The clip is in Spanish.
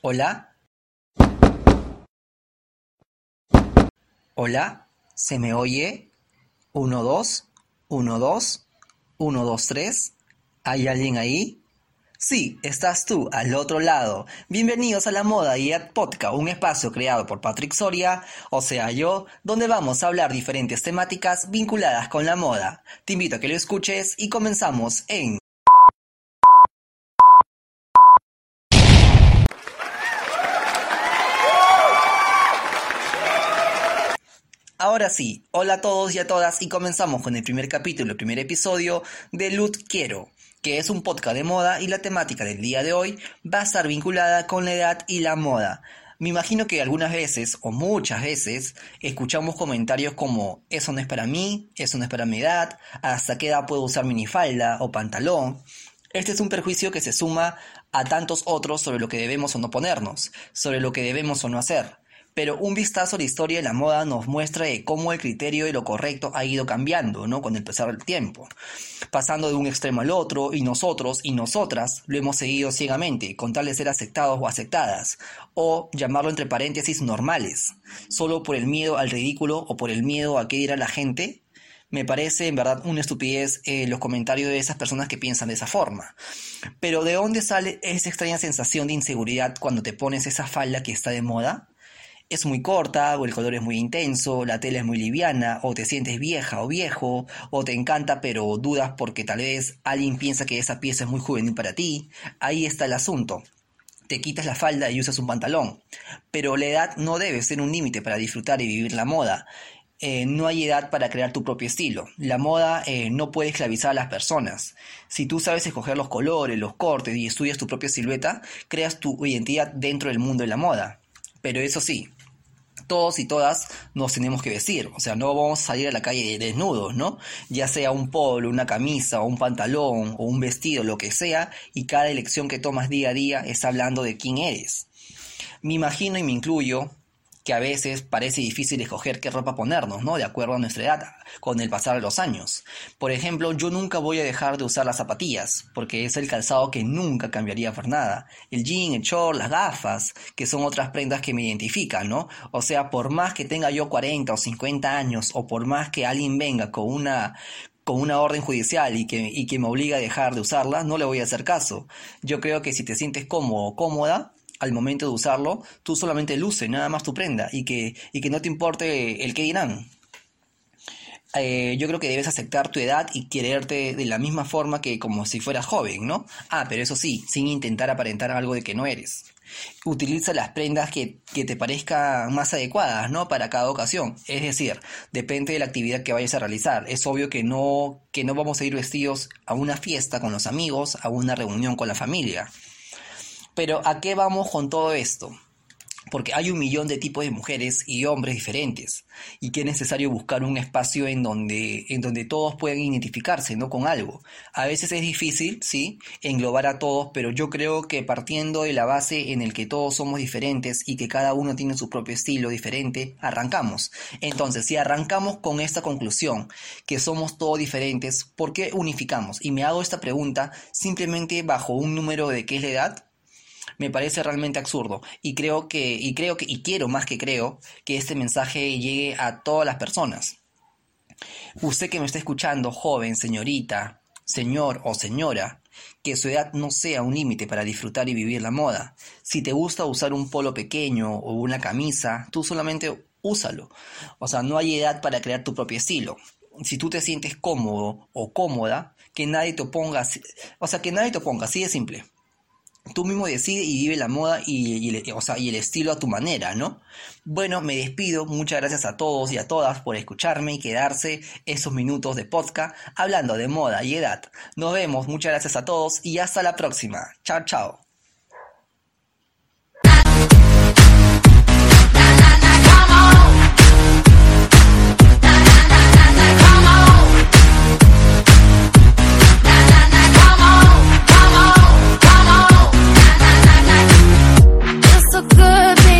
Hola. Hola, ¿se me oye? Uno, dos, uno, dos, uno, dos, tres. ¿Hay alguien ahí? Sí, estás tú al otro lado. Bienvenidos a la Moda y Ad Podcast, un espacio creado por Patrick Soria, o sea yo, donde vamos a hablar diferentes temáticas vinculadas con la moda. Te invito a que lo escuches y comenzamos en Ahora sí, hola a todos y a todas y comenzamos con el primer capítulo, el primer episodio de Lut Quiero, que es un podcast de moda y la temática del día de hoy va a estar vinculada con la edad y la moda. Me imagino que algunas veces o muchas veces escuchamos comentarios como eso no es para mí, eso no es para mi edad, hasta qué edad puedo usar minifalda o pantalón. Este es un perjuicio que se suma a tantos otros sobre lo que debemos o no ponernos, sobre lo que debemos o no hacer pero un vistazo a la historia de la moda nos muestra de cómo el criterio de lo correcto ha ido cambiando, ¿no? Con el pasar del tiempo, pasando de un extremo al otro, y nosotros y nosotras lo hemos seguido ciegamente, con tal de ser aceptados o aceptadas, o llamarlo entre paréntesis normales, solo por el miedo al ridículo o por el miedo a qué dirá la gente, me parece en verdad una estupidez eh, los comentarios de esas personas que piensan de esa forma. Pero ¿de dónde sale esa extraña sensación de inseguridad cuando te pones esa falda que está de moda? Es muy corta, o el color es muy intenso, la tela es muy liviana, o te sientes vieja o viejo, o te encanta pero dudas porque tal vez alguien piensa que esa pieza es muy juvenil para ti, ahí está el asunto. Te quitas la falda y usas un pantalón. Pero la edad no debe ser un límite para disfrutar y vivir la moda. Eh, no hay edad para crear tu propio estilo. La moda eh, no puede esclavizar a las personas. Si tú sabes escoger los colores, los cortes y estudias tu propia silueta, creas tu identidad dentro del mundo de la moda. Pero eso sí, todos y todas nos tenemos que vestir, o sea, no vamos a salir a la calle desnudos, ¿no? Ya sea un polo, una camisa, o un pantalón, o un vestido, lo que sea, y cada elección que tomas día a día está hablando de quién eres. Me imagino y me incluyo que a veces parece difícil escoger qué ropa ponernos, ¿no? De acuerdo a nuestra edad, con el pasar de los años. Por ejemplo, yo nunca voy a dejar de usar las zapatillas, porque es el calzado que nunca cambiaría por nada. El jean, el short, las gafas, que son otras prendas que me identifican, ¿no? O sea, por más que tenga yo 40 o 50 años, o por más que alguien venga con una con una orden judicial y que, y que me obliga a dejar de usarla, no le voy a hacer caso. Yo creo que si te sientes cómodo o cómoda, al momento de usarlo, tú solamente luce nada más tu prenda y que, y que no te importe el que dirán. Eh, yo creo que debes aceptar tu edad y quererte de la misma forma que como si fueras joven, ¿no? Ah, pero eso sí, sin intentar aparentar algo de que no eres. Utiliza las prendas que, que te parezcan más adecuadas, ¿no? Para cada ocasión. Es decir, depende de la actividad que vayas a realizar. Es obvio que no, que no vamos a ir vestidos a una fiesta con los amigos, a una reunión con la familia. Pero ¿a qué vamos con todo esto? Porque hay un millón de tipos de mujeres y hombres diferentes y que es necesario buscar un espacio en donde, en donde todos puedan identificarse, ¿no? Con algo. A veces es difícil, sí, englobar a todos, pero yo creo que partiendo de la base en el que todos somos diferentes y que cada uno tiene su propio estilo diferente, arrancamos. Entonces, si arrancamos con esta conclusión, que somos todos diferentes, ¿por qué unificamos? Y me hago esta pregunta simplemente bajo un número de qué es la edad, me parece realmente absurdo y creo que y creo que y quiero más que creo que este mensaje llegue a todas las personas. Usted que me está escuchando, joven, señorita, señor o señora, que su edad no sea un límite para disfrutar y vivir la moda. Si te gusta usar un polo pequeño o una camisa, tú solamente úsalo. O sea, no hay edad para crear tu propio estilo. Si tú te sientes cómodo o cómoda, que nadie te oponga, o sea, que nadie te oponga, así de simple tú mismo decides y vive la moda y, y el estilo a tu manera, ¿no? Bueno, me despido. Muchas gracias a todos y a todas por escucharme y quedarse esos minutos de podcast hablando de moda y edad. Nos vemos. Muchas gracias a todos y hasta la próxima. Chao, chao.